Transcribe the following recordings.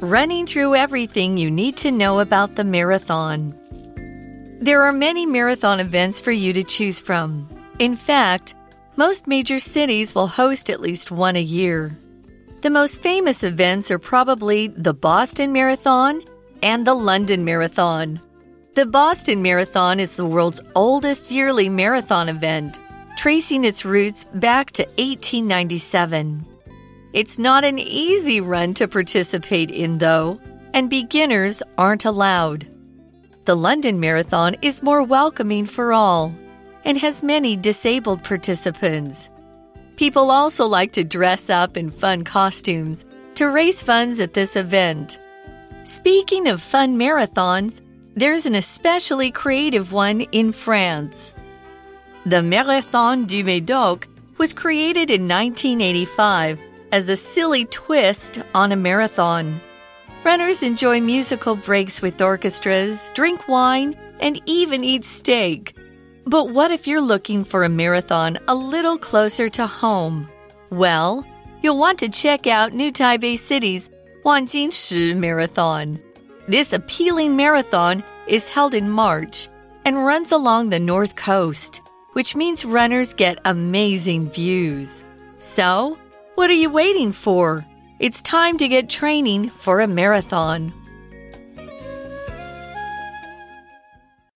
running through everything you need to know about the marathon. There are many marathon events for you to choose from. In fact, most major cities will host at least one a year. The most famous events are probably the Boston Marathon and the London Marathon. The Boston Marathon is the world's oldest yearly marathon event, tracing its roots back to 1897. It's not an easy run to participate in, though, and beginners aren't allowed. The London Marathon is more welcoming for all and has many disabled participants. People also like to dress up in fun costumes to raise funds at this event. Speaking of fun marathons, there's an especially creative one in France. The Marathon du Médoc was created in 1985 as a silly twist on a marathon. Runners enjoy musical breaks with orchestras, drink wine, and even eat steak. But what if you're looking for a marathon a little closer to home? Well, you'll want to check out New Taipei City's Wanjinshi Marathon. This appealing marathon is held in March and runs along the north coast, which means runners get amazing views. So, what are you waiting for? It's time to get training for a marathon.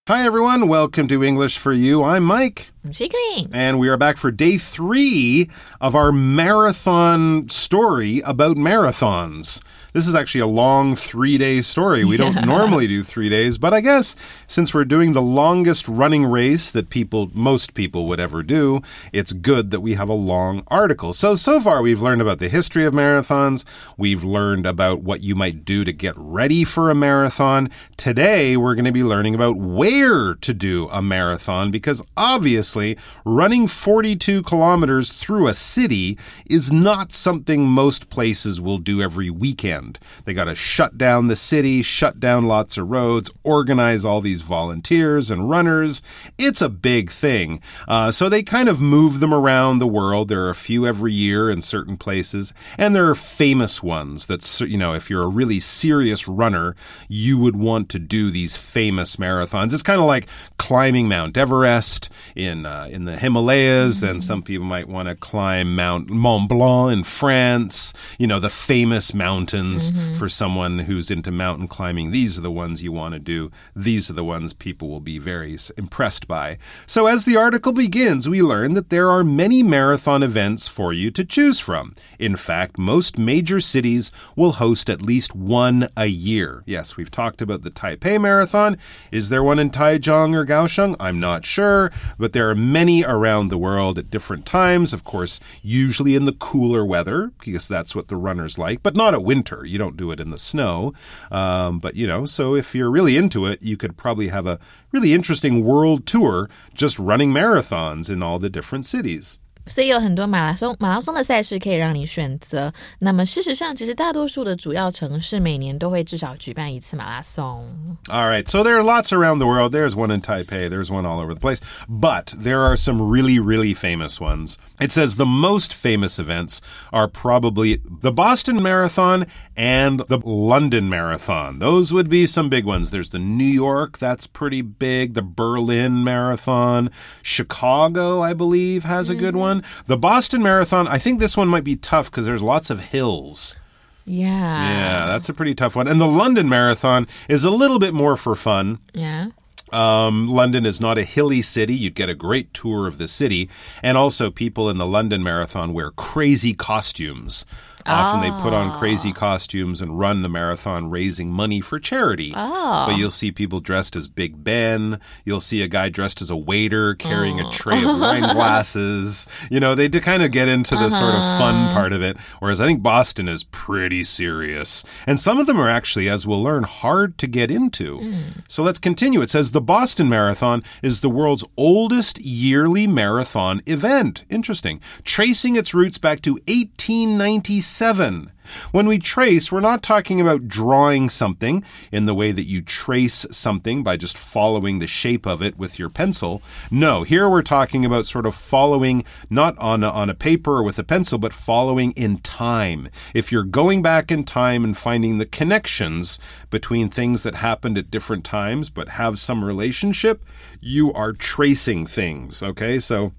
Hi, everyone. Welcome to English for You. I'm Mike. I'm Shiglin. And we are back for day three of our marathon story about marathons. This is actually a long three day story. We don't normally do three days, but I guess since we're doing the longest running race that people, most people would ever do, it's good that we have a long article. So, so far we've learned about the history of marathons. We've learned about what you might do to get ready for a marathon. Today we're going to be learning about where to do a marathon because obviously running 42 kilometers through a city is not something most places will do every weekend. They got to shut down the city, shut down lots of roads, organize all these volunteers and runners. It's a big thing. Uh, so they kind of move them around the world. There are a few every year in certain places, and there are famous ones that, you know, if you're a really serious runner, you would want to do these famous marathons. It's kind of like climbing Mount Everest in uh, in the Himalayas. Then mm-hmm. some people might want to climb Mount Mont Blanc in France. You know, the famous mountains mm-hmm. for someone who's into mountain climbing. These are the ones you want to do. These are the ones people will be very impressed by. So, as the article begins, we learn that there are many marathon events for you to choose from. In fact, most major cities will host at least one a year. Yes, we've talked about the Taipei Marathon. Is there one in Taichung or Kaohsiung? I'm not sure, but there are many around the world at different times. Of course, usually in the cooler weather, because that's what the runners like, but not at winter. You don't do it in the snow. Um, but, you know, so if you're really into it, you could probably have a really interesting world tour just running marathons in all the different cities. 所以有很多马拉松马拉松的赛事可以让你选择。那么事实上，其实大多数的主要城市每年都会至少举办一次马拉松。All right, so there are lots around the world. There's one in Taipei. There's one all over the place. But there are some really, really famous ones. It says the most famous events are probably the Boston Marathon and the London Marathon. Those would be some big ones. There's the New York, that's pretty big. The Berlin Marathon. Chicago, I believe, has a good one one. The Boston Marathon, I think this one might be tough because there's lots of hills. Yeah. Yeah, that's a pretty tough one. And the London Marathon is a little bit more for fun. Yeah. Um, London is not a hilly city. You'd get a great tour of the city. And also, people in the London Marathon wear crazy costumes. Often they put on crazy ah. costumes and run the marathon raising money for charity. Oh. But you'll see people dressed as Big Ben. You'll see a guy dressed as a waiter carrying oh. a tray of wine glasses. You know, they kind of get into the uh -huh. sort of fun uh-huh. part of it. Whereas I think Boston is pretty serious. And some of them are actually, as we'll learn, hard to get into. Mm. So let's continue. It says the Boston Marathon is the world's oldest yearly marathon event. Interesting. Tracing its roots back to 1896 seven. When we trace, we're not talking about drawing something in the way that you trace something by just following the shape of it with your pencil. No, here we're talking about sort of following not on a, on a paper or with a pencil, but following in time. If you're going back in time and finding the connections between things that happened at different times but have some relationship, you are tracing things. Okay, so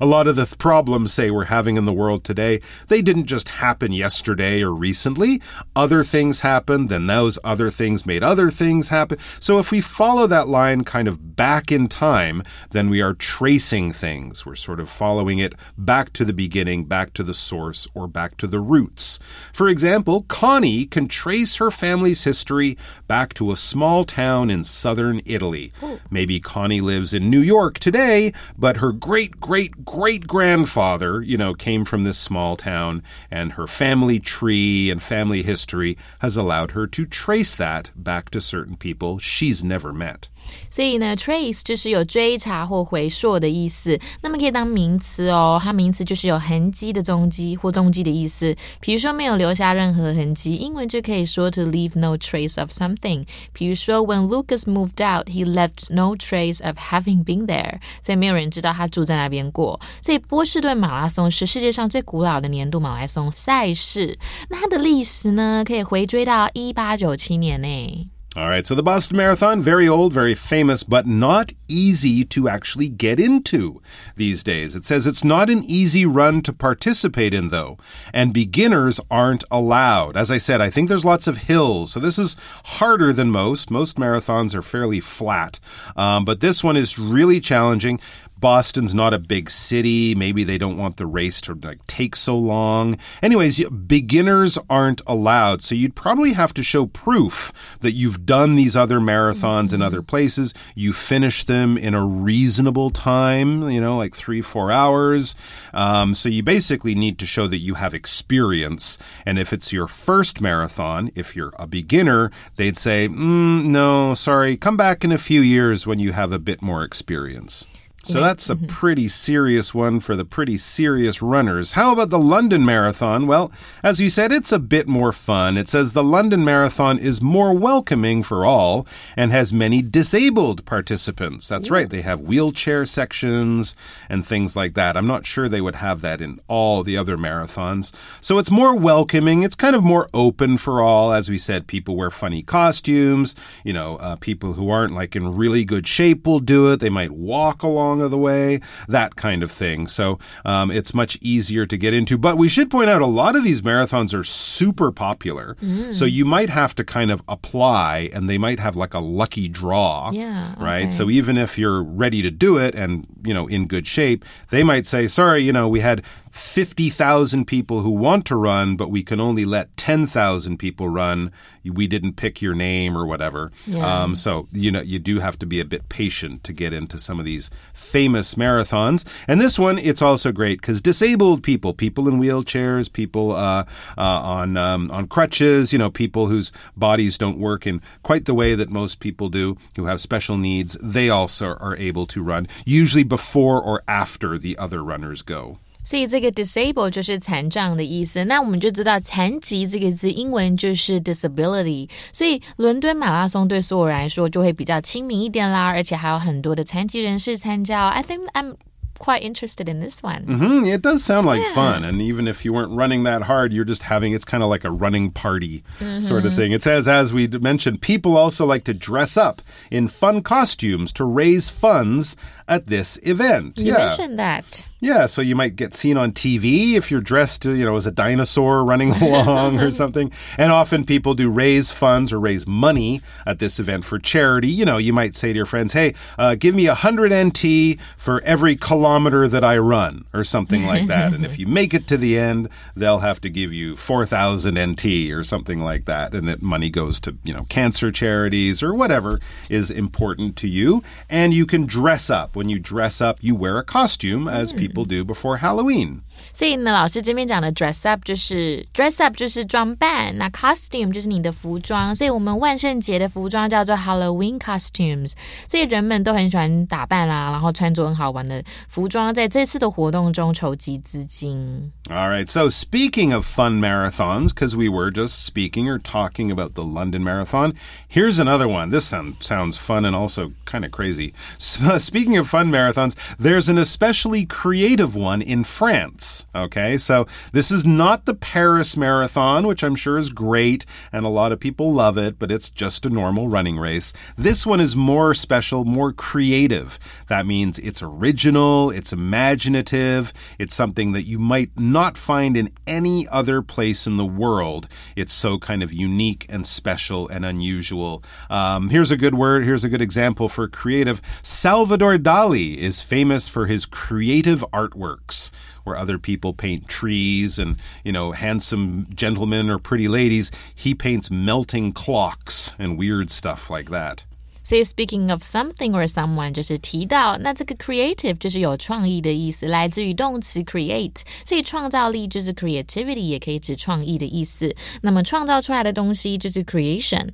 a lot of the th- problems, say, we're having in the world today, they didn't just happen yesterday or recently. Other things happened, then those other things made other things happen. So if we follow that line kind of back in time, then we are tracing things. We're sort of following it back to the beginning, back to the source, or back to the roots. For example, Connie can trace her family's history back to a small town in southern Italy. Maybe Connie lives in New York today, but her great great great grandfather, you know, came from this small town, and her family tree and family history has allowed her to trace that back to certain people she's never met. 所以呢，trace 就是有追查或回溯的意思，那么可以当名词哦。它名词就是有痕迹的踪迹或踪迹的意思。比如说没有留下任何痕迹，英文就可以说 to leave no trace of something。比如说，When Lucas moved out, he left no trace of having been there。所以没有人知道他住在那边过。 所以波士顿马拉松是世界上最古老的年度马拉松赛事。那它的历史呢，可以回追到一八九七年呢。All right, so the Boston Marathon, very old, very famous, but not easy to actually get into these days. It says it's not an easy run to participate in, though, and beginners aren't allowed. As I said, I think there's lots of hills, so this is harder than most. Most marathons are fairly flat, um, but this one is really challenging. Boston's not a big city. Maybe they don't want the race to like take so long. Anyways, beginners aren't allowed. So you'd probably have to show proof that you've done these other marathons in other places. You finish them in a reasonable time, you know, like three, four hours. Um, so you basically need to show that you have experience. And if it's your first marathon, if you're a beginner, they'd say, mm, no, sorry, come back in a few years when you have a bit more experience. So that's a pretty serious one for the pretty serious runners. How about the London Marathon? Well, as you said, it's a bit more fun. It says the London Marathon is more welcoming for all and has many disabled participants. That's right, they have wheelchair sections and things like that. I'm not sure they would have that in all the other marathons. So it's more welcoming. It's kind of more open for all. As we said, people wear funny costumes. You know, uh, people who aren't like in really good shape will do it. They might walk along of the way, that kind of thing. So um, it's much easier to get into. But we should point out a lot of these marathons are super popular. Mm. So you might have to kind of apply and they might have like a lucky draw. Yeah. Right. okay. So even if you're ready to do it and, you know, in good shape, they might say, sorry, you know, we had 50,000 people who want to run, but we can only let 10,000 people run. We didn't pick your name or whatever. Yeah. Um, so, you know, you do have to be a bit patient to get into some of these famous marathons. And this one, it's also great because disabled people, people in wheelchairs, people uh, uh, on, um, on crutches, you know, people whose bodies don't work in quite the way that most people do who have special needs, they also are able to run, usually before or after the other runners go. 所以这个 disable 就是残障的意思。那我们就知道残疾这个字英文就是 disability。所以伦敦马拉松对所有人来说就会比较亲民一点啦，而且还有很多的残疾人士参加。I think I'm quite interested in this one. hmm It does sound like fun. And even if you weren't running that hard, you're just having it's kind of like a running party sort of thing. It says, as we mentioned, people also like to dress up in fun costumes to raise funds at this event. You yeah. mentioned that. Yeah, so you might get seen on TV if you're dressed, you know, as a dinosaur running along or something. And often people do raise funds or raise money at this event for charity. You know, you might say to your friends, "Hey, uh, give me a hundred NT for every kilometer that I run," or something like that. and if you make it to the end, they'll have to give you four thousand NT or something like that, and that money goes to you know cancer charities or whatever is important to you. And you can dress up When you dress up, you wear a costume, as people do before Halloween. 所以呢，老师这边讲的 dress up 就是 dress up 就是装扮，那 costume 就是你的服装。所以我们万圣节的服装叫做 Halloween costumes。所以人们都很喜欢打扮啦，然后穿着很好玩的服 服装在这次的活动中筹集资金。All right. So, speaking of fun marathons, because we were just speaking or talking about the London Marathon, here's another one. This sound, sounds fun and also kind of crazy. speaking of fun marathons, there's an especially creative one in France. Okay. So, this is not the Paris Marathon, which I'm sure is great and a lot of people love it, but it's just a normal running race. This one is more special, more creative. That means it's original, it's imaginative, it's something that you might not find in any other place in the world. It's so kind of unique and special and unusual. Um, here's a good word, here's a good example for creative. Salvador Dali is famous for his creative artworks where other people paint trees and, you know, handsome gentlemen or pretty ladies. He paints melting clocks and weird stuff like that. 所以 speaking of something or someone 就是提到，那这个 creative 就是有创意的意思，来自于动词 create，所以创造力就是 creativity，也可以指创意的意思。那么创造出来的东西就是 creation。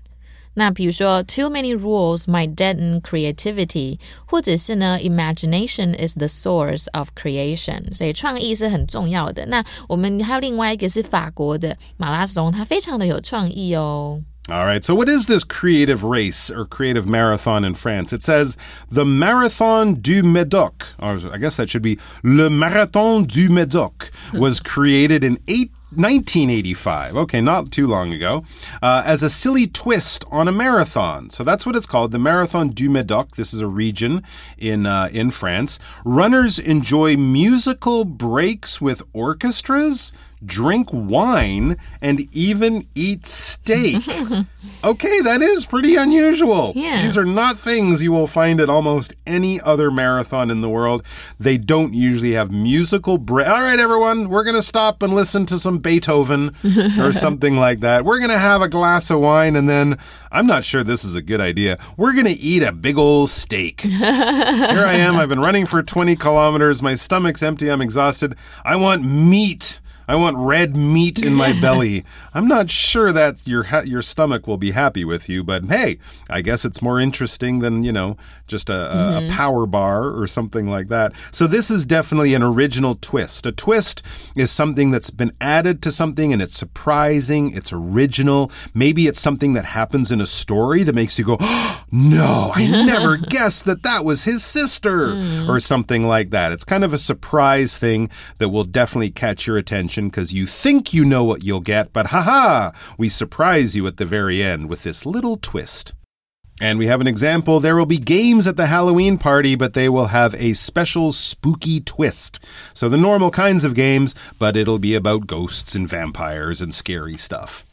那比如说，too many rules might deaden creativity，或者是呢，imagination is the source of creation，所以创意是很重要的。那我们还有另外一个是法国的马拉松，它非常的有创意哦。All right, so what is this creative race or creative marathon in France? It says the Marathon du Médoc, or I guess that should be Le Marathon du Médoc, was created in 1985. Okay, not too long ago, uh, as a silly twist on a marathon. So that's what it's called, the Marathon du Médoc. This is a region in uh, in France. Runners enjoy musical breaks with orchestras drink wine, and even eat steak. okay, that is pretty unusual. Yeah. These are not things you will find at almost any other marathon in the world. They don't usually have musical break. All right, everyone, we're going to stop and listen to some Beethoven or something like that. We're going to have a glass of wine and then I'm not sure this is a good idea. We're going to eat a big old steak. Here I am. I've been running for 20 kilometers. My stomach's empty. I'm exhausted. I want meat. I want red meat in my belly. I'm not sure that your your stomach will be happy with you, but hey, I guess it's more interesting than you know just a, mm-hmm. a power bar or something like that. So this is definitely an original twist. A twist is something that's been added to something and it's surprising. It's original. Maybe it's something that happens in a story that makes you go, oh, "No, I never guessed that that was his sister," mm. or something like that. It's kind of a surprise thing that will definitely catch your attention attention because you think you know what you'll get, but haha, we surprise you at the very end with this little twist. And we have an example. There will be games at the Halloween party, but they will have a special spooky twist. So the normal kinds of games, but it'll be about ghosts and vampires and scary stuff.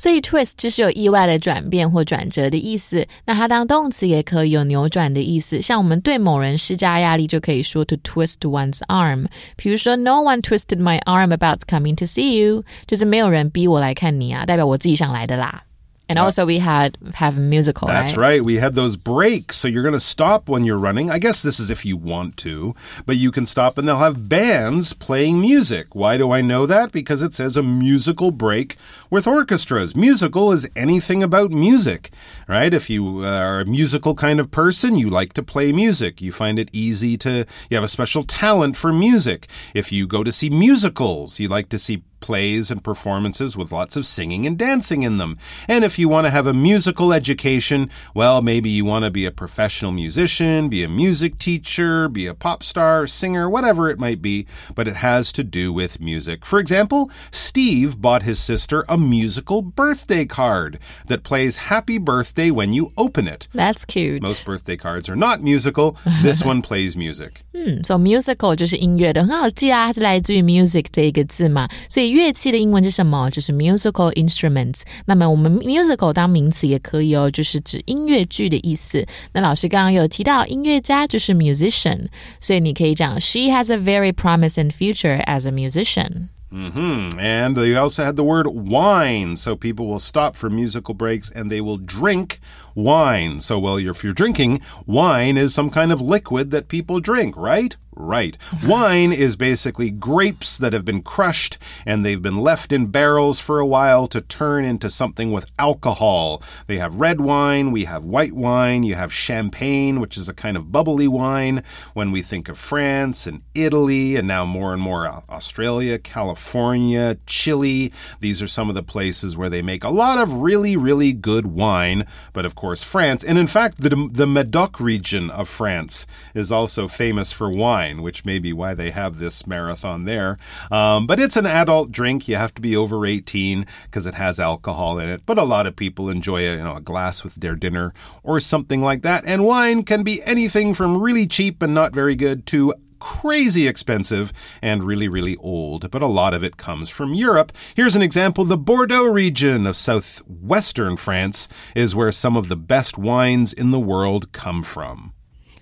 所以 twist 就是有意外的转变或转折的意思。那它当动词也可以有扭转的意思。像我们对某人施加压力，就可以说 to twist one's arm。比如说，No one twisted my arm about coming to see you，就是没有人逼我来看你啊，代表我自己想来的啦。And also we had have musical. That's right? right. We had those breaks. So you're going to stop when you're running. I guess this is if you want to, but you can stop and they'll have bands playing music. Why do I know that? Because it says a musical break with orchestras. Musical is anything about music, right? If you uh, are a musical kind of person, you like to play music. You find it easy to, you have a special talent for music. If you go to see musicals, you like to see plays and performances with lots of singing and dancing in them. And if you want to have a musical education, well, maybe you want to be a professional musician, be a music teacher, be a pop star, singer, whatever it might be, but it has to do with music. For example, Steve bought his sister a musical birthday card that plays happy birthday when you open it. That's cute. Most birthday cards are not musical. This one plays music. Hmm, so musical 就是音乐的，很好记啊，它是来自于 music 这一个字嘛，所以 乐器的英文是什么？就是 musical instruments。那么我们 musical 当名词也可以哦，就是指音乐剧的意思。那老师刚刚有提到音乐家就是 musician，所以你可以讲 She has a very promising future as a musician. Mm-hmm. And they also had the word wine. So people will stop for musical breaks and they will drink wine. So, well, if you're drinking, wine is some kind of liquid that people drink, right? Right. Wine is basically grapes that have been crushed and they've been left in barrels for a while to turn into something with alcohol. They have red wine, we have white wine, you have champagne, which is a kind of bubbly wine. When we think of France and Italy, and now more and more Australia, California, Chile, these are some of the places where they make a lot of really, really good wine. But of course, France, and in fact, the, the Medoc region of France is also famous for wine wine, which may be why they have this marathon there. Um, but it's an adult drink. You have to be over 18 because it has alcohol in it. But a lot of people enjoy a, you know, a glass with their dinner or something like that. And wine can be anything from really cheap and not very good to crazy expensive and really, really old, but a lot of it comes from Europe. Here's an example the Bordeaux region of southwestern France is where some of the best wines in the world come from.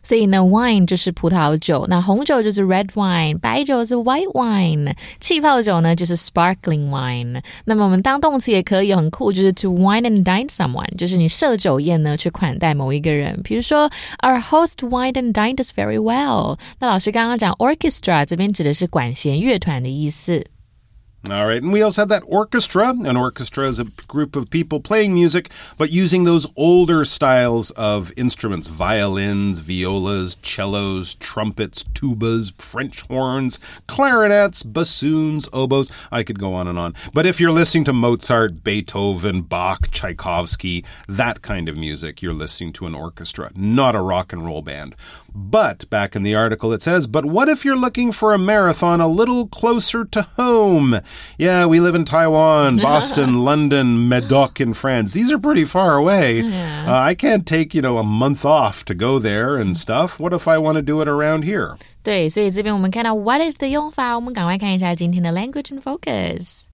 所以呢，wine 就是葡萄酒，那红酒就是 red wine，白酒是 white wine，气泡酒呢就是 sparkling wine。那么我们当动词也可以很酷，就是 to wine and dine someone，就是你设酒宴呢去款待某一个人。比如说，Our host wine and dined us very well。那老师刚刚讲 orchestra 这边指的是管弦乐团的意思。All right, and we also have that orchestra. An orchestra is a group of people playing music, but using those older styles of instruments violins, violas, cellos, trumpets, tubas, French horns, clarinets, bassoons, oboes. I could go on and on. But if you're listening to Mozart, Beethoven, Bach, Tchaikovsky, that kind of music, you're listening to an orchestra, not a rock and roll band. But back in the article, it says, But what if you're looking for a marathon a little closer to home? Yeah, we live in Taiwan, Boston, London, Medoc in France. These are pretty far away. Yeah. Uh, I can't take, you know, a month off to go there and stuff. What if I want to do it around here? 对，所以这边我们看到 what if 的用法，我们赶快看一下今天的 language and focus。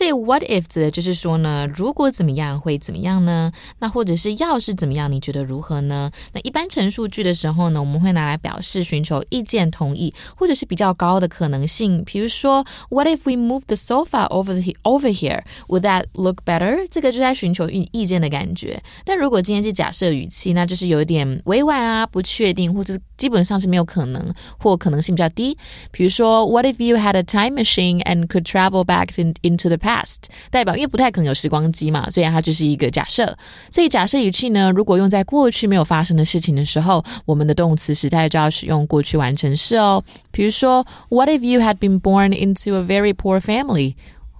所以 what if 指的就是说呢，如果怎么样会怎么样呢？那或者是要是怎么样，你觉得如何呢？那一般陈述句的时候呢，我们会拿来表示寻求意见同意，或者是比较高的可能性。比如说，What if we move the sofa over the over here? Would that look better？这个就在寻求意意见的感觉。但如果今天是假设语气，那就是有一点委婉啊，不确定，或者是基本上是没有可能，或可能性比较低。比如说，What if you had a time machine and could travel back in into the past? past 代表，因为不太可能有时光机嘛，所以它就是一个假设。所以假设语气呢，如果用在过去没有发生的事情的时候，我们的动词时态就要使用过去完成式哦。比如说，What if you had been born into a very poor family?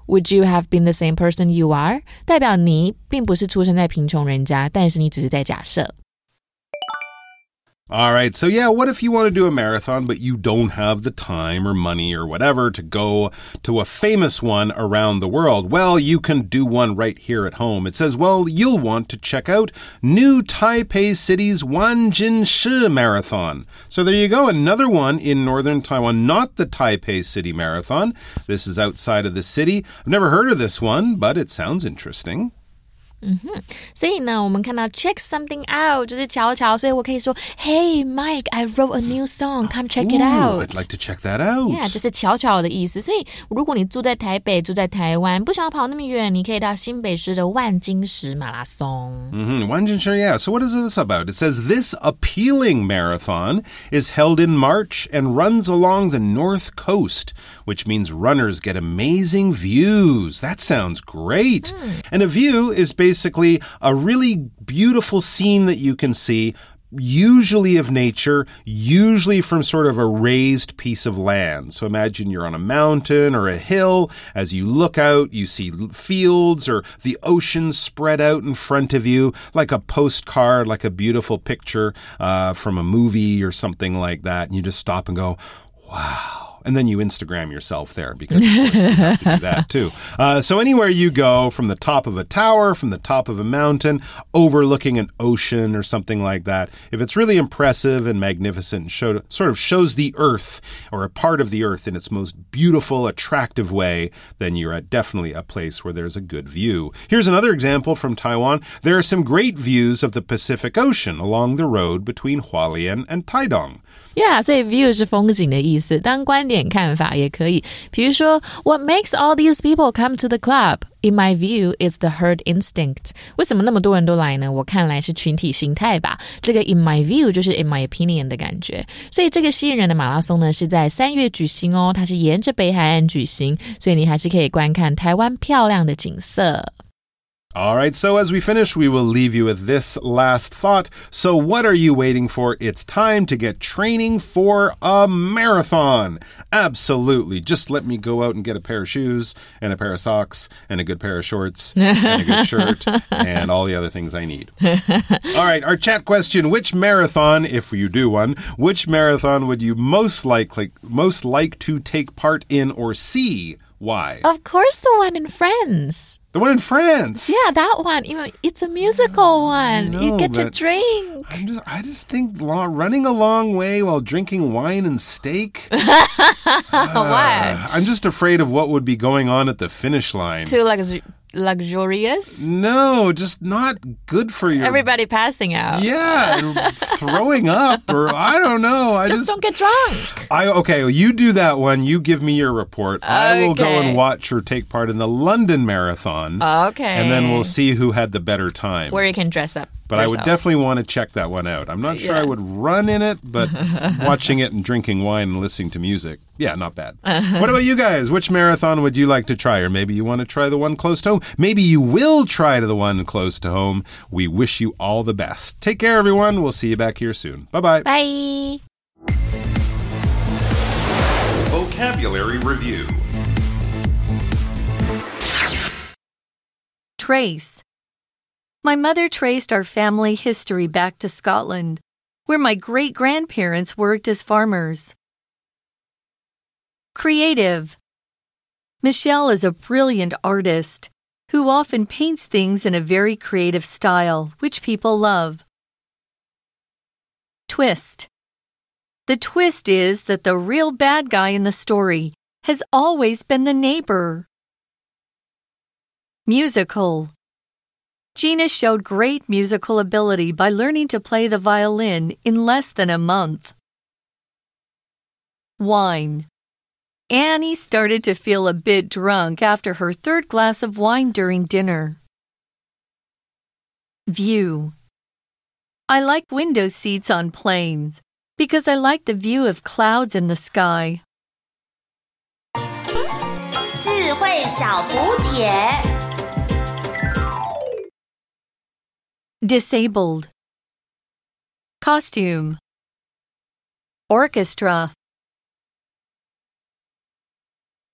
Would you have been the same person you are？代表你并不是出生在贫穷人家，但是你只是在假设。All right. So, yeah, what if you want to do a marathon, but you don't have the time or money or whatever to go to a famous one around the world? Well, you can do one right here at home. It says, well, you'll want to check out New Taipei City's Wanjinshi Marathon. So, there you go. Another one in northern Taiwan, not the Taipei City Marathon. This is outside of the city. I've never heard of this one, but it sounds interesting. 嗯哼，所以呢，我们看到 check something out 就是瞧瞧，所以我可以说，Hey Mike, I wrote a new song, come check it out. I'd like to check that out. Yeah，就是瞧瞧的意思。所以如果你住在台北，住在台湾，不想要跑那么远，你可以到新北市的万金石马拉松。嗯哼，万金石，Yeah. So what is this about? It says this appealing marathon is held in March and runs along the north coast, which means runners get amazing views. That sounds great. Mm. And a view is basically a really beautiful scene that you can see usually of nature, usually from sort of a raised piece of land. So imagine you're on a mountain or a hill. As you look out, you see fields or the ocean spread out in front of you, like a postcard, like a beautiful picture uh, from a movie or something like that. And you just stop and go, wow and then you Instagram yourself there because you have to do that too. Uh, so anywhere you go, from the top of a tower, from the top of a mountain, overlooking an ocean or something like that, if it's really impressive and magnificent, and sort of shows the Earth or a part of the Earth in its most beautiful, attractive way, then you're at definitely a place where there's a good view. Here's another example from Taiwan. There are some great views of the Pacific Ocean along the road between Hualien and Taidong. Yeah，所以 view 是风景的意思，当观点看法也可以。比如说，What makes all these people come to the club？In my view, is the herd instinct。为什么那么多人都来呢？我看来是群体心态吧。这个 in my view 就是 in my opinion 的感觉。所以这个吸引人的马拉松呢，是在三月举行哦，它是沿着北海岸举行，所以你还是可以观看台湾漂亮的景色。All right, so as we finish, we will leave you with this last thought. So, what are you waiting for? It's time to get training for a marathon. Absolutely. Just let me go out and get a pair of shoes and a pair of socks and a good pair of shorts and a good shirt and all the other things I need. all right, our chat question Which marathon, if you do one, which marathon would you most likely most like to take part in or see? Why? Of course, the one in France. The one in France. Yeah, that one. You know, it's a musical one. you get to drink. I'm just, I just think lo- running a long way while drinking wine and steak. Why? Uh, I'm just afraid of what would be going on at the finish line. Too lux- luxurious. no, just not good for you. Everybody passing out. Yeah, throwing up, or I don't know. I Just just, don't get drunk. I okay. You do that one. You give me your report. I will go and watch or take part in the London Marathon, Okay. and then we'll see who had the better time. where you can dress up. But I would yourself. definitely want to check that one out. I'm not sure I would run in it, but watching it and drinking wine and listening to music, yeah, not bad. what about you guys? Which marathon would you like to try? Or maybe you want to try the one close to home. Maybe you will try to the one close to home. We wish you all the best. Take care, everyone. We'll see you back here soon. Bye bye. Bye. Vocabulary Review Trace. My mother traced our family history back to Scotland, where my great grandparents worked as farmers. Creative. Michelle is a brilliant artist who often paints things in a very creative style, which people love. Twist. The twist is that the real bad guy in the story has always been the neighbor. Musical. Gina showed great musical ability by learning to play the violin in less than a month. Wine. Annie started to feel a bit drunk after her third glass of wine during dinner. View. I like window seats on planes because I like the view of clouds in the sky. Disabled. Costume. Orchestra.